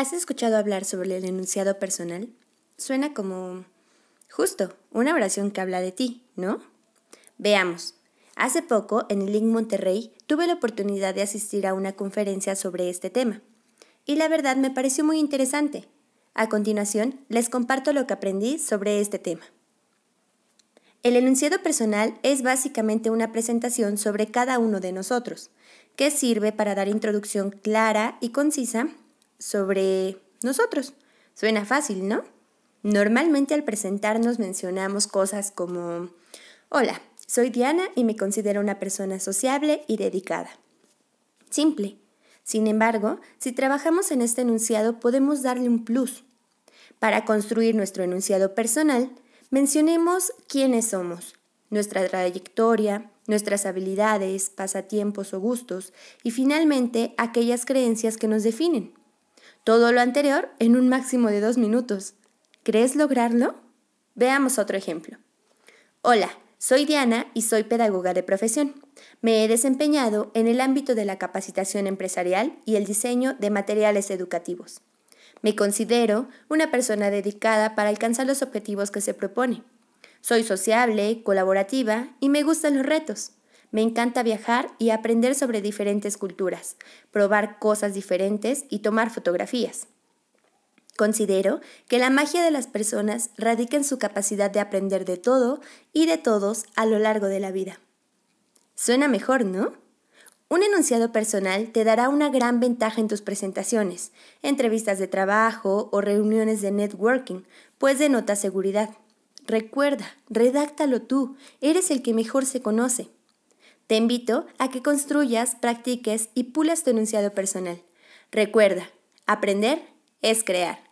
¿Has escuchado hablar sobre el enunciado personal? Suena como... justo, una oración que habla de ti, ¿no? Veamos. Hace poco, en el Link Monterrey, tuve la oportunidad de asistir a una conferencia sobre este tema. Y la verdad me pareció muy interesante. A continuación, les comparto lo que aprendí sobre este tema. El enunciado personal es básicamente una presentación sobre cada uno de nosotros, que sirve para dar introducción clara y concisa sobre nosotros. Suena fácil, ¿no? Normalmente al presentarnos mencionamos cosas como, hola, soy Diana y me considero una persona sociable y dedicada. Simple. Sin embargo, si trabajamos en este enunciado podemos darle un plus. Para construir nuestro enunciado personal, mencionemos quiénes somos, nuestra trayectoria, nuestras habilidades, pasatiempos o gustos y finalmente aquellas creencias que nos definen. Todo lo anterior en un máximo de dos minutos. ¿Crees lograrlo? Veamos otro ejemplo. Hola, soy Diana y soy pedagoga de profesión. Me he desempeñado en el ámbito de la capacitación empresarial y el diseño de materiales educativos. Me considero una persona dedicada para alcanzar los objetivos que se propone. Soy sociable, colaborativa y me gustan los retos. Me encanta viajar y aprender sobre diferentes culturas, probar cosas diferentes y tomar fotografías. Considero que la magia de las personas radica en su capacidad de aprender de todo y de todos a lo largo de la vida. Suena mejor, ¿no? Un enunciado personal te dará una gran ventaja en tus presentaciones, entrevistas de trabajo o reuniones de networking, pues denota seguridad. Recuerda, redáctalo tú, eres el que mejor se conoce. Te invito a que construyas, practiques y pulas tu enunciado personal. Recuerda, aprender es crear.